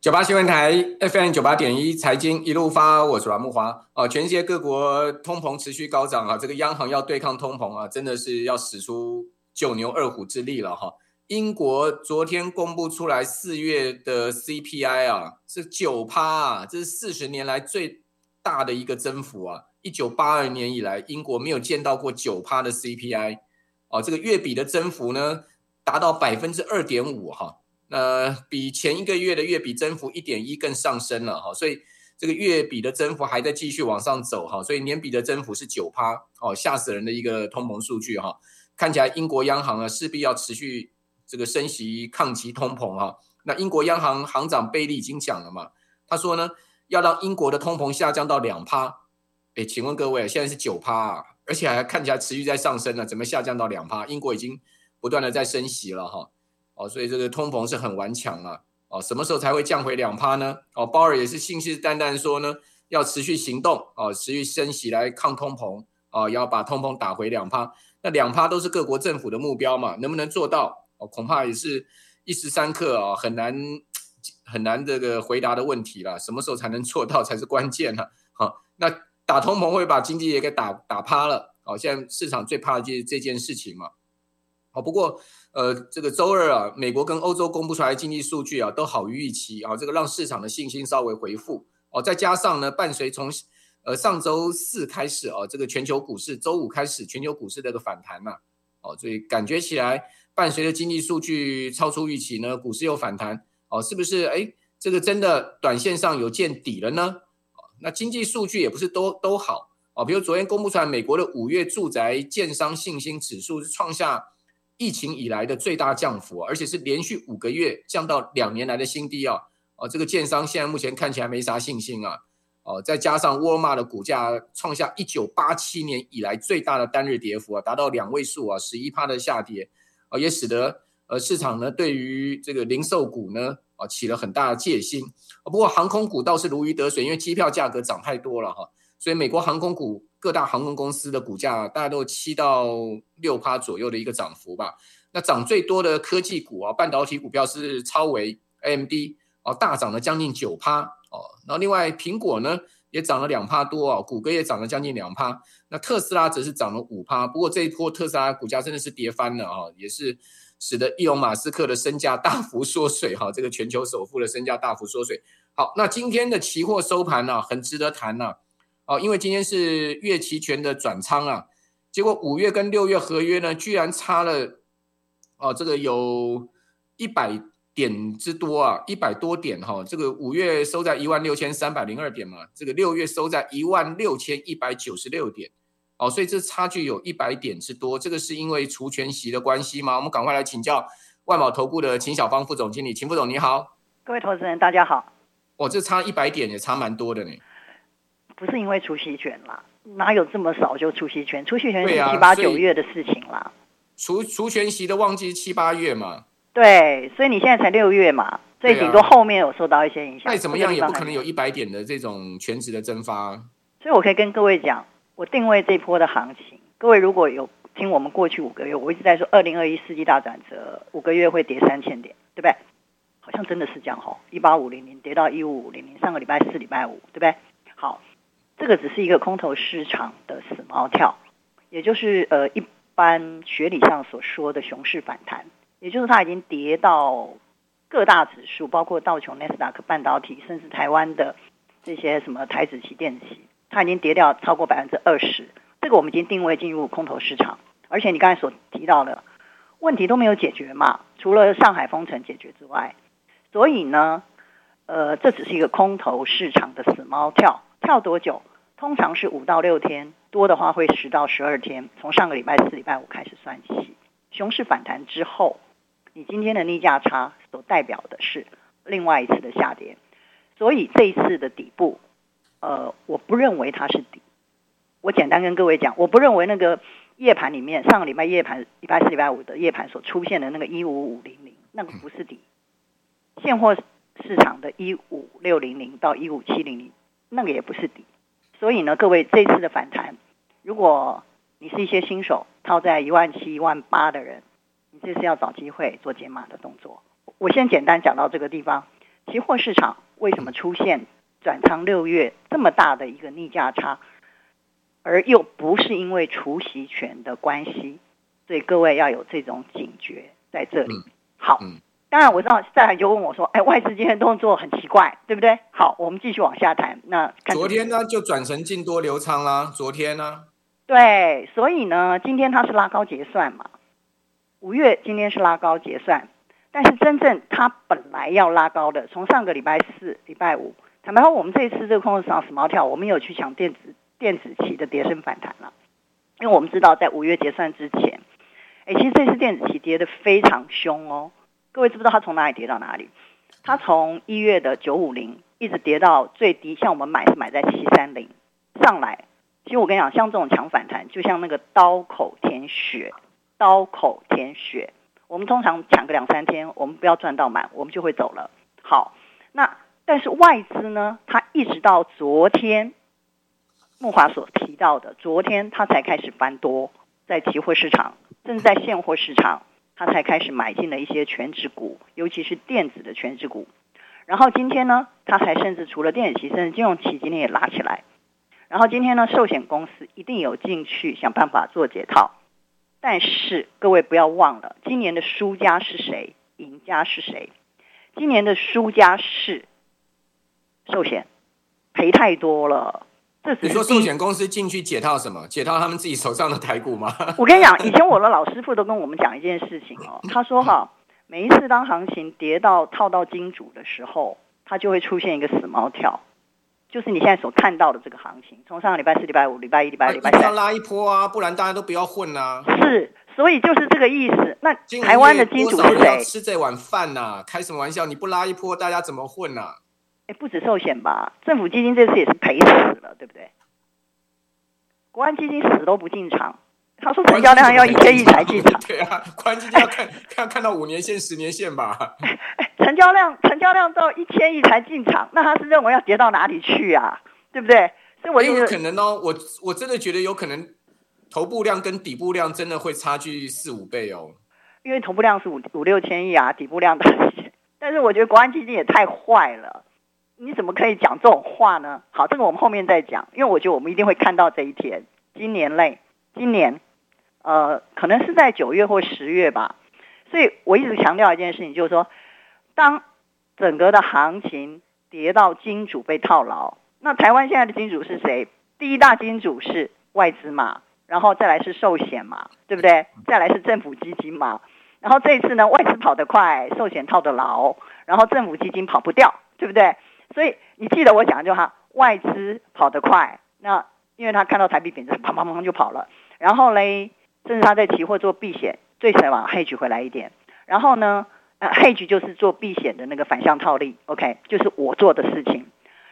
九八新闻台 FM 九八点一财经一路发，我是阮慕华啊。全世界各国通膨持续高涨啊，这个央行要对抗通膨啊，真的是要使出九牛二虎之力了哈。英国昨天公布出来四月的 CPI 啊，是九趴啊，这是四十年来最大的一个增幅啊。一九八二年以来，英国没有见到过九趴的 CPI 啊，这个月比的增幅呢，达到百分之二点五哈。呃，比前一个月的月比增幅一点一更上升了哈，所以这个月比的增幅还在继续往上走哈，所以年比的增幅是九趴哦，吓死人的一个通膨数据哈，看起来英国央行啊势必要持续这个升息抗击通膨哈。那英国央行行长贝利已经讲了嘛，他说呢要让英国的通膨下降到两趴，诶，请问各位现在是九趴啊，而且还看起来持续在上升呢，怎么下降到两趴？英国已经不断的在升息了哈。哦，所以这个通膨是很顽强啊！哦，什么时候才会降回两趴呢？哦，鲍尔也是信誓旦旦说呢，要持续行动，哦，持续升息来抗通膨，哦，要把通膨打回两趴。那两趴都是各国政府的目标嘛，能不能做到？哦，恐怕也是一时三刻啊，很难很难这个回答的问题了。什么时候才能做到才是关键呢？好，那打通膨会把经济也给打打趴了。哦，现在市场最怕的就是这件事情嘛。不过。呃，这个周二啊，美国跟欧洲公布出来的经济数据啊，都好于预期啊，这个让市场的信心稍微回复哦。再加上呢，伴随从呃上周四开始啊，这个全球股市周五开始全球股市这个反弹嘛，哦，所以感觉起来伴随着经济数据超出预期呢，股市又反弹哦，是不是？哎，这个真的短线上有见底了呢？那经济数据也不是都都好哦，比如昨天公布出来美国的五月住宅建商信心指数是创下。疫情以来的最大降幅，而且是连续五个月降到两年来的新低啊！哦，这个建商现在目前看起来没啥信心啊！哦，再加上沃尔玛的股价创下一九八七年以来最大的单日跌幅啊，达到两位数啊，十一趴的下跌啊，也使得呃市场呢对于这个零售股呢啊起了很大的戒心。不过航空股倒是如鱼得水，因为机票价格涨太多了哈，所以美国航空股。各大航空公司的股价大概都有七到六趴左右的一个涨幅吧。那涨最多的科技股啊，半导体股票是超微 AMD 哦，大涨了将近九趴哦。然后另外苹果呢也涨了两趴多啊，谷歌也涨了将近两趴。那特斯拉则是涨了五趴。不过这一波特斯拉股价真的是跌翻了啊，也是使得伊隆马斯克的身价大幅缩水哈。这个全球首富的身价大幅缩水。好，那今天的期货收盘呢，很值得谈呢。哦，因为今天是月期权的转仓啊，结果五月跟六月合约呢，居然差了哦，这个有一百点之多啊，一百多点哈、哦。这个五月收在一万六千三百零二点嘛，这个六月收在一万六千一百九十六点，哦，所以这差距有一百点之多，这个是因为除权息的关系吗？我们赶快来请教万宝投顾的秦小芳副总经理，秦副总你好，各位投资人大家好。哦，这差一百点也差蛮多的呢。不是因为除夕卷啦，哪有这么少就除夕卷？除夕卷是七八九月的事情啦。除除全息的旺季七八月嘛。对，所以你现在才六月嘛，所以顶多后面有受到一些影响。再怎么样也不可能有一百点的这种全值的蒸发。所以我可以跟各位讲，我定位这波的行情，各位如果有听我们过去五个月，我一直在说二零二一世纪大转折，五个月会跌三千点，对不对？好像真的是这样哈，一八五零零跌到一五五零零，上个礼拜四、礼拜五，对不对？好。这个只是一个空头市场的死猫跳，也就是呃一般学理上所说的熊市反弹，也就是它已经跌到各大指数，包括道琼、纳斯达克、半导体，甚至台湾的这些什么台指期、电子期，它已经跌掉超过百分之二十。这个我们已经定位进入空头市场，而且你刚才所提到的问题都没有解决嘛，除了上海封城解决之外，所以呢，呃，这只是一个空头市场的死猫跳。跳多久？通常是五到六天，多的话会十到十二天。从上个礼拜四、礼拜五开始算起，熊市反弹之后，你今天的逆价差所代表的是另外一次的下跌。所以这一次的底部，呃，我不认为它是底。我简单跟各位讲，我不认为那个夜盘里面上个礼拜夜盘、礼拜四、礼拜五的夜盘所出现的那个一五五零零，那个不是底。现货市场的一五六零零到一五七零零。那个也不是底，所以呢，各位这次的反弹，如果你是一些新手套在一万七、一万八的人，你这次要找机会做减码的动作。我先简单讲到这个地方。期货市场为什么出现转仓六月这么大的一个逆价差，而又不是因为除息权的关系，所以各位要有这种警觉在这里。好，当然我知道再来就问我说，哎，外资今天动作很奇怪，对不对？好，我们继续往下谈。那昨天呢就转成净多流仓啦，昨天呢？对，所以呢，今天它是拉高结算嘛。五月今天是拉高结算，但是真正它本来要拉高的，从上个礼拜四、礼拜五，坦白说，我们这一次这个空头市场死猫跳，我们有去抢电子电子期的跌升反弹了，因为我们知道在五月结算之前，哎，其实这次电子期跌得非常凶哦。各位知不知道它从哪里跌到哪里？它从一月的九五零一直跌到最低，像我们买是买在七三零上来。其实我跟你讲，像这种强反弹，就像那个刀口舔血，刀口舔血。我们通常抢个两三天，我们不要赚到满，我们就会走了。好，那但是外资呢，它一直到昨天，木华所提到的，昨天它才开始翻多，在期货市场，甚至在现货市场，他才开始买进了一些全值股，尤其是电子的全值股。然后今天呢，他才甚至除了电子期，甚至金融期今天也拉起来。然后今天呢，寿险公司一定有进去想办法做解套，但是各位不要忘了，今年的输家是谁？赢家是谁？今年的输家是寿险，赔太多了。这是你说寿险公司进去解套什么？解套他们自己手上的台股吗？我跟你讲，以前我的老师傅都跟我们讲一件事情哦，他说哈，每一次当行情跌到套到金主的时候，它就会出现一个死猫跳。就是你现在所看到的这个行情，从上个礼拜四、礼拜五、礼拜一、礼拜二、礼拜三，要拉一波啊，不然大家都不要混啊。是，所以就是这个意思。那台湾的金主是谁？吃这碗饭呐、啊？开什么玩笑？你不拉一波，大家怎么混呐、啊？哎，不止寿险吧，政府基金这次也是赔死了，对不对？国安基金死都不进场。他说成交量要一千亿才进场，对啊，关键要看看看到五年线、十年线吧。成交量成交量到一千亿才进场，那他是认为要跌到哪里去啊？对不对？所以我有可能哦，我我真的觉得有可能，头部量跟底部量真的会差距四五倍哦。因为头部量是五五六千亿啊，底部量大一些。但是我觉得国安基金也太坏了，你怎么可以讲这种话呢？好，这个我们后面再讲，因为我觉得我们一定会看到这一天，今年内，今年。呃，可能是在九月或十月吧，所以我一直强调一件事情，就是说，当整个的行情跌到金主被套牢，那台湾现在的金主是谁？第一大金主是外资嘛，然后再来是寿险嘛，对不对？再来是政府基金嘛，然后这一次呢，外资跑得快，寿险套得牢，然后政府基金跑不掉，对不对？所以你记得我讲的就哈，外资跑得快，那因为他看到台币贬值，砰砰砰就跑了，然后嘞。甚至他在期货做避险，最起码 hedge 回来一点。然后呢，呃，hedge 就是做避险的那个反向套利，OK，就是我做的事情。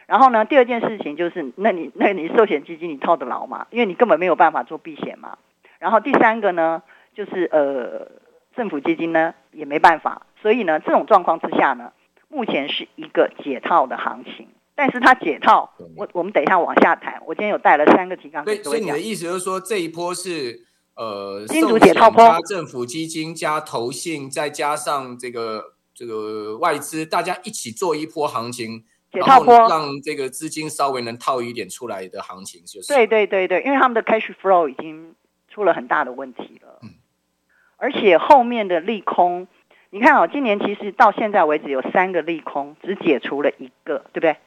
然后呢，第二件事情就是，那你那你寿险基金你套得牢吗？因为你根本没有办法做避险嘛。然后第三个呢，就是呃，政府基金呢也没办法。所以呢，这种状况之下呢，目前是一个解套的行情。但是它解套，我我们等一下往下谈。我今天有带了三个提纲。对，所以你的意思就是说，这一波是。呃，金主解套加政府基金加投信，再加上这个这个外资，大家一起做一波行情，解套波，让这个资金稍微能套一点出来的行情，就是对对对对，因为他们的 cash flow 已经出了很大的问题了，嗯，而且后面的利空，你看哦，今年其实到现在为止有三个利空，只解除了一个，对不对？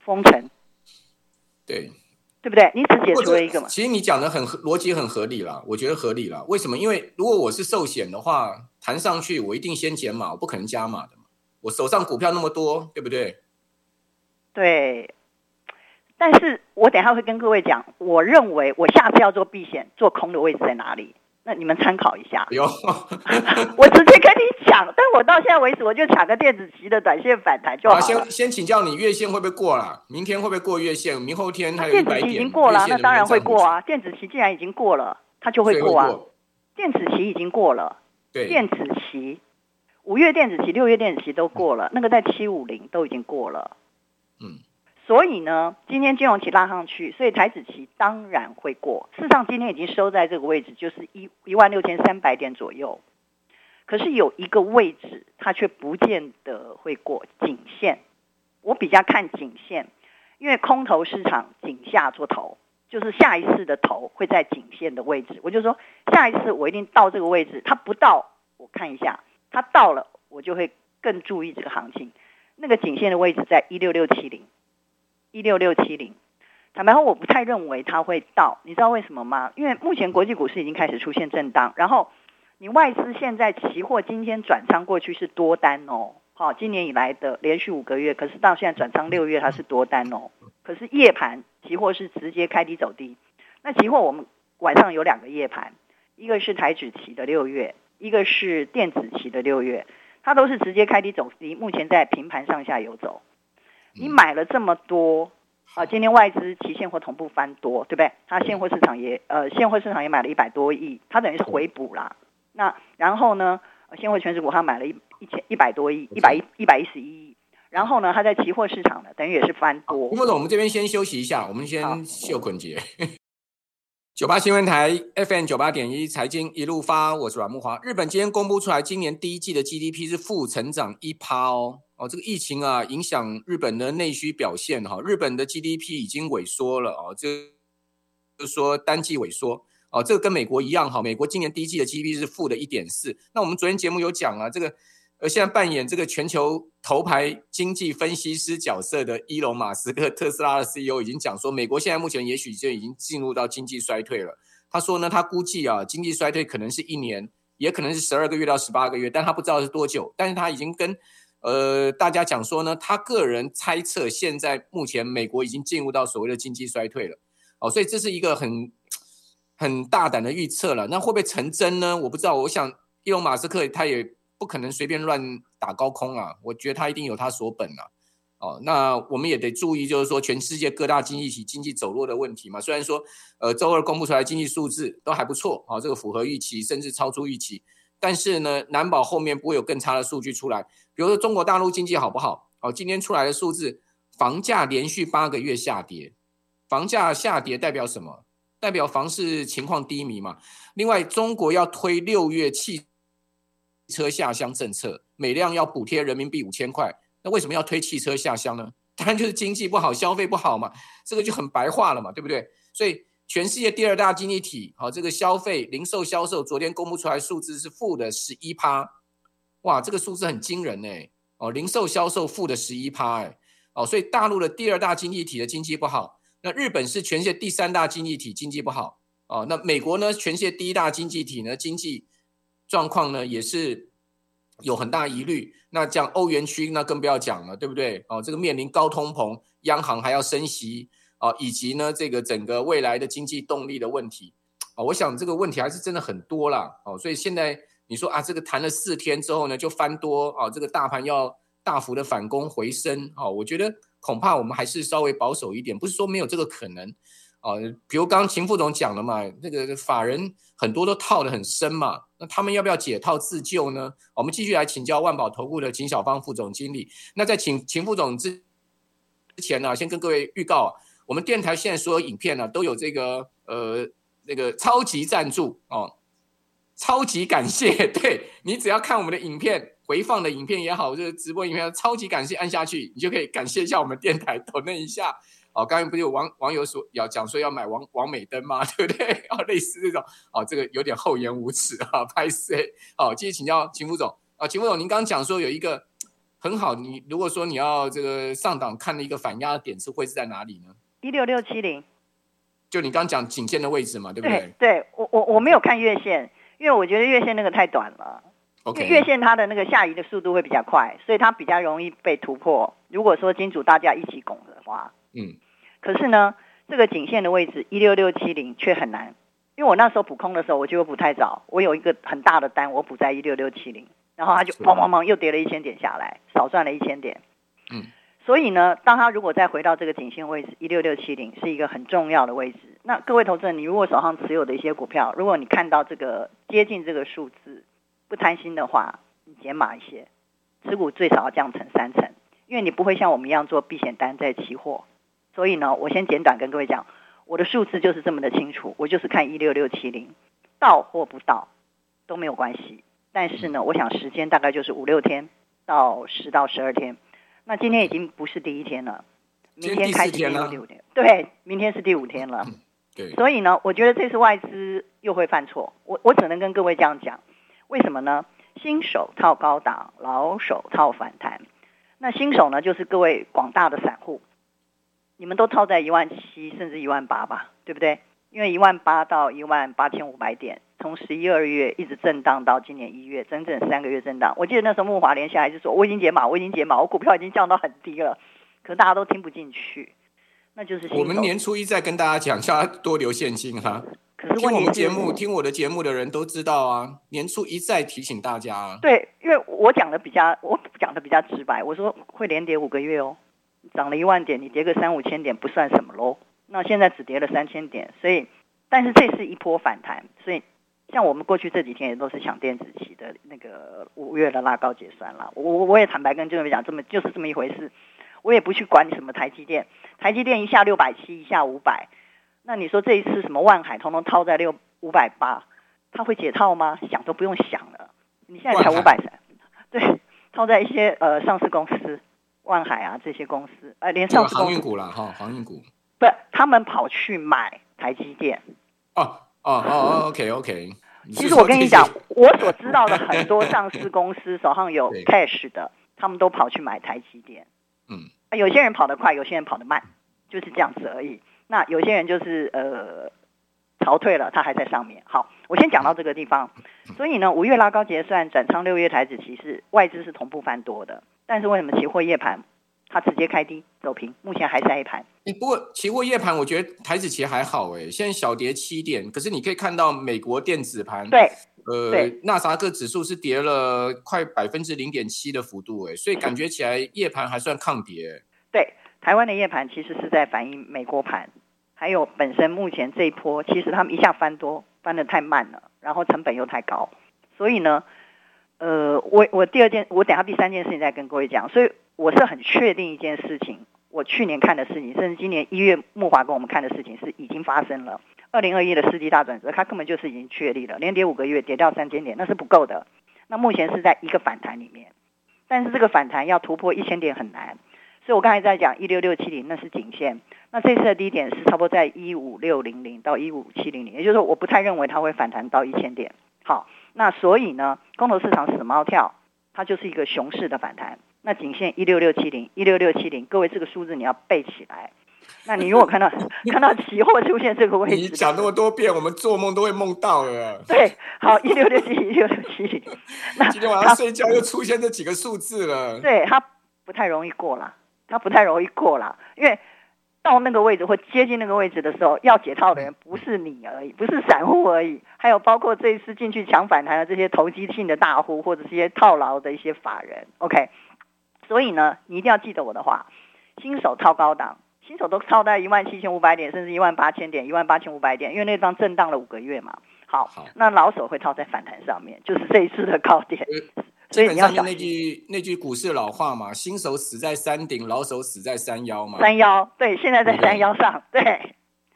封城，对。对不对？你只解除了一个嘛？其实你讲的很逻辑很合理啦，我觉得合理啦。为什么？因为如果我是寿险的话，谈上去我一定先减码，我不可能加码的嘛。我手上股票那么多，对不对？对。但是我等一下会跟各位讲，我认为我下次要做避险，做空的位置在哪里？那你们参考一下。有，我直接跟你讲，但我到现在为止，我就抢个电子期的短线反弹就好了。先先请教你，月线会不会过了？明天会不会过月线？明后天它有电子期已经过了，那当然会过啊。电子期既然已经过了，它就会过啊。过电子期已经过了，对，电子期五月电子期、六月电子期都过了，嗯、那个在七五零都已经过了。嗯。所以呢，今天金融期拉上去，所以台指期当然会过。事实上，今天已经收在这个位置，就是一一万六千三百点左右。可是有一个位置，它却不见得会过颈线，我比较看颈线，因为空头市场颈下做头，就是下一次的头会在颈线的位置。我就说下一次我一定到这个位置，它不到我看一下，它到了我就会更注意这个行情。那个颈线的位置在一六六七零，一六六七零。坦白说，我不太认为它会到，你知道为什么吗？因为目前国际股市已经开始出现震荡，然后你外资现在期货今天转仓过去是多单哦，好，今年以来的连续五个月，可是到现在转仓六月它是多单哦，可是夜盘期货是直接开低走低。那期货我们晚上有两个夜盘，一个是台指期的六月，一个是电子期的六月，它都是直接开低走低，目前在平盘上下游走。你买了这么多。啊，今天外资期现货同步翻多，对不对？它现货市场也呃，现货市场也买了一百多亿，它等于是回补啦。那然后呢，现货全指股它买了一一千一百多亿，一百一一百一十一亿。然后呢，它在期货市场呢，等于也是翻多。郭总，我们这边先休息一下，我们先秀捆结。九八新闻台 FM 九八点一财经一路发，我是阮木华。日本今天公布出来，今年第一季的 GDP 是负成长一趴哦。哦，这个疫情啊，影响日本的内需表现哈。日本的 GDP 已经萎缩了哦，就就是说单季萎缩哦。这个跟美国一样哈，美国今年第一季的 GDP 是负的一点四。那我们昨天节目有讲啊，这个而，现在扮演这个全球头牌经济分析师角色的伊隆马斯克，特斯拉的 CEO 已经讲说，美国现在目前也许就已经进入到经济衰退了。他说呢，他估计啊，经济衰退可能是一年，也可能是十二个月到十八个月，但他不知道是多久。但是他已经跟呃，大家讲说呢，他个人猜测，现在目前美国已经进入到所谓的经济衰退了，哦，所以这是一个很很大胆的预测了。那会不会成真呢？我不知道。我想，伊隆马斯克他也不可能随便乱打高空啊，我觉得他一定有他所本啊。哦，那我们也得注意，就是说全世界各大经济体经济走弱的问题嘛。虽然说，呃，周二公布出来经济数字都还不错，啊，这个符合预期，甚至超出预期。但是呢，难保后面不会有更差的数据出来。比如说中国大陆经济好不好？哦，今天出来的数字，房价连续八个月下跌。房价下跌代表什么？代表房市情况低迷嘛。另外，中国要推六月汽车下乡政策，每辆要补贴人民币五千块。那为什么要推汽车下乡呢？当然就是经济不好，消费不好嘛。这个就很白话了嘛，对不对？所以。全世界第二大经济体，好，这个消费零售销售昨天公布出来数字是负的十一趴，哇，这个数字很惊人呢，哦，零售销售负的十一趴，哎，哦，所以大陆的第二大经济体的经济不好，那日本是全世界第三大经济体，经济不好，哦，那美国呢，全世界第一大经济体呢，经济状况呢也是有很大疑虑，那讲欧元区那更不要讲了，对不对？哦，这个面临高通膨，央行还要升息。啊，以及呢，这个整个未来的经济动力的问题，啊，我想这个问题还是真的很多啦，哦，所以现在你说啊，这个谈了四天之后呢，就翻多啊，这个大盘要大幅的反攻回升，啊，我觉得恐怕我们还是稍微保守一点，不是说没有这个可能，啊，比如刚刚秦副总讲了嘛，那个法人很多都套得很深嘛，那他们要不要解套自救呢？我们继续来请教万宝投顾的秦小芳副总经理。那在请秦副总之之前呢，先跟各位预告。我们电台现在所有影片呢，都有这个呃那个超级赞助哦，超级感谢。对，你只要看我们的影片回放的影片也好，就是直播影片，超级感谢按下去，你就可以感谢一下我们电台，抖那一下。哦，刚才不是有网网友说要讲说要买王王美灯吗？对不对？哦，类似这种哦，这个有点厚颜无耻啊，拍谢。好，继续请教秦副总啊，秦副总，您刚刚讲说有一个很好，你如果说你要这个上档看的一个反压点是会是在哪里呢？一六六七零，就你刚讲颈线的位置嘛，对不对？对，对我我我没有看月线，因为我觉得月线那个太短了。月线它的那个下移的速度会比较快，所以它比较容易被突破。如果说金主大家一起拱的话，嗯，可是呢，这个颈线的位置一六六七零却很难，因为我那时候补空的时候，我觉得补太早，我有一个很大的单，我补在一六六七零，然后它就砰砰砰又跌了一千点下来，少赚了一千点，嗯。所以呢，当它如果再回到这个颈线位置一六六七零，是一个很重要的位置。那各位投资人，你如果手上持有的一些股票，如果你看到这个接近这个数字，不贪心的话，你减码一些，持股最少要降成三成，因为你不会像我们一样做避险单在期货。所以呢，我先简短跟各位讲，我的数字就是这么的清楚，我就是看一六六七零，到或不到都没有关系。但是呢，我想时间大概就是五六天到十到十二天。那今天已经不是第一天了，明天开始第五天，对，明天是第五天了。对，所以呢，我觉得这次外资又会犯错，我我只能跟各位这样讲，为什么呢？新手套高档，老手套反弹。那新手呢，就是各位广大的散户，你们都套在一万七甚至一万八吧，对不对？因为一万八到一万八千五百点，从十一二月一直震荡到今年一月，整整三个月震荡。我记得那时候木华连下来就说：“我已经解码，我已经解码，我股票已经降到很低了。”可是大家都听不进去，那就是我们年初一再跟大家讲，叫他多留现金哈。可是听我们节目、听我的节目的人都知道啊，年初一再提醒大家啊。对，因为我讲的比较，我讲的比较直白，我说会连跌五个月哦，涨了一万点，你跌个三五千点不算什么喽。那现在只跌了三千点，所以，但是这是一波反弹，所以像我们过去这几天也都是抢电子期的那个五月的拉高结算了。我我我也坦白跟各位讲，这么就是这么一回事，我也不去管你什么台积电，台积电一下六百七，一下五百，那你说这一次什么万海通通套在六五百八，他会解套吗？想都不用想了，你现在才五百三，对，套在一些呃上市公司，万海啊这些公司，呃连上市公司航运股了哈，航运股。不，他们跑去买台积电。哦哦哦，OK OK。其实我跟你讲，我所知道的很多上市公司 手上有 cash 的，他们都跑去买台积电。嗯。有些人跑得快，有些人跑得慢，就是这样子而已。那有些人就是呃逃退了，他还在上面。好，我先讲到这个地方。所以呢，五月拉高结算，转仓六月台子期是外资是同步翻多的，但是为什么期货夜盘？它直接开低走平，目前还是一盘。不过期货夜盘，我觉得台指期还好哎，现在小跌七点，可是你可以看到美国电子盘，对，呃，纳斯达克指数是跌了快百分之零点七的幅度哎，所以感觉起来夜盘还算抗跌。对，台湾的夜盘其实是在反映美国盘，还有本身目前这一波，其实他们一下翻多翻得太慢了，然后成本又太高，所以呢，呃，我我第二件，我等下第三件事情再跟各位讲，所以。我是很确定一件事情，我去年看的事情，甚至今年一月木华跟我们看的事情是已经发生了。二零二一的世纪大转折，它根本就是已经确立了，连跌五个月，跌掉三千点，那是不够的。那目前是在一个反弹里面，但是这个反弹要突破一千点很难。所以我刚才在讲一六六七零，那是颈线。那这次的低点是差不多在一五六零零到一五七零零，也就是说，我不太认为它会反弹到一千点。好，那所以呢，空头市场死猫跳，它就是一个熊市的反弹。那颈线一六六七零，一六六七零，各位这个数字你要背起来。那你如果看到 看到期货出现这个位置，你讲那么多遍，我们做梦都会梦到了。对，好，一六六七零，一六六七零。那 今天晚上睡觉又出现这几个数字了。对，它不太容易过了，它不太容易过了，因为到那个位置或接近那个位置的时候，要解套的人不是你而已，不是散户而已，还有包括这一次进去抢反弹的这些投机性的大户，或者这些套牢的一些法人。OK。所以呢，你一定要记得我的话，新手套高档，新手都套在一万七千五百点，甚至一万八千点、一万八千五百点，因为那张震荡了五个月嘛。好，好，那老手会套在反弹上面，就是这一次的高点。所以你要那句那句股市老话嘛，新手死在山顶，老手死在山腰嘛。山腰，对，现在在山腰上，对，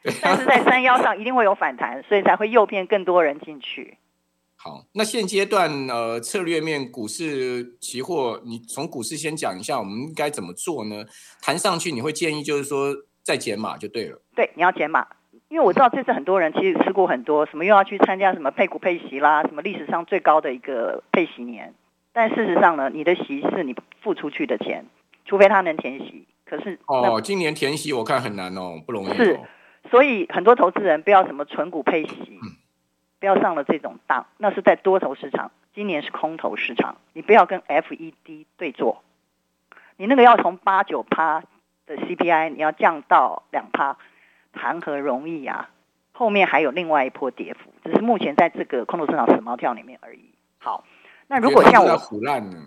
对，但是在山腰上一定会有反弹，所以才会诱骗更多人进去。好，那现阶段呃，策略面股市期货，你从股市先讲一下，我们应该怎么做呢？谈上去你会建议就是说再减码就对了。对，你要减码，因为我知道这次很多人其实吃过很多，什么又要去参加什么配股配息啦，什么历史上最高的一个配息年，但事实上呢，你的息是你付出去的钱，除非他能填息。可是哦，今年填息我看很难哦，不容易哦。是，所以很多投资人不要什么存股配息。嗯不要上了这种当，那是在多头市场。今年是空头市场，你不要跟 FED 对坐。你那个要从八九趴的 CPI，你要降到两趴，谈何容易啊？后面还有另外一波跌幅，只是目前在这个空头市场死猫跳里面而已。好，那如果像我胡烂呢？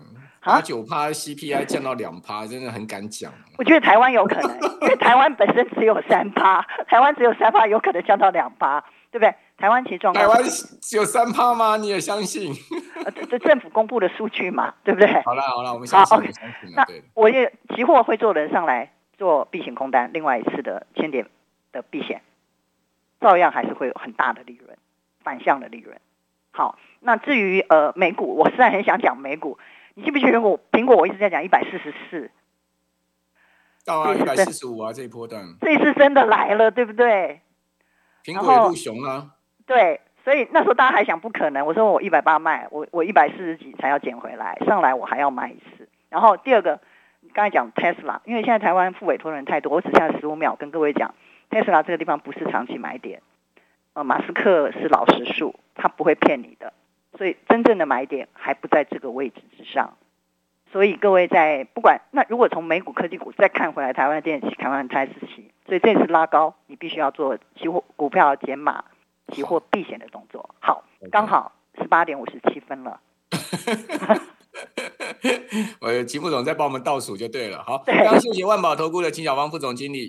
八九趴 CPI 降到两趴，真的很敢讲。我觉得台湾有可能，因为台湾本身只有三趴，台湾只有三趴，有可能降到两趴，对不对？台湾其实状况，台湾只有三趴吗？你也相信？这政府公布的数据嘛，对不对？好了好了，我们相信。OK，那我也期货会做人上来做避险空单，另外一次的千点的避险，照样还是会有很大的利润，反向的利润。好，那至于呃美股，我实在很想讲美股。你记不记得我苹果？我一直在讲一百四十四，到啊，一百四十五啊，这一波段。这次真的来了，对不对？苹果也入熊啊。对，所以那时候大家还想不可能，我说我一百八卖，我我一百四十几才要捡回来，上来我还要卖一次。然后第二个，刚才讲 Tesla，因为现在台湾付委托人太多，我只剩下十五秒跟各位讲，Tesla 这个地方不是长期买点。呃，马斯克是老实数，他不会骗你的，所以真正的买点还不在这个位置之上。所以各位在不管那如果从美股科技股再看回来，台湾的电子期、台湾的台资期，所以这次拉高，你必须要做期货股票减码、期货避险的动作。好，刚好十八点五十七分了。我的齐副总在帮我们倒数就对了。好，非常谢谢万宝投顾的秦小芳副总经理。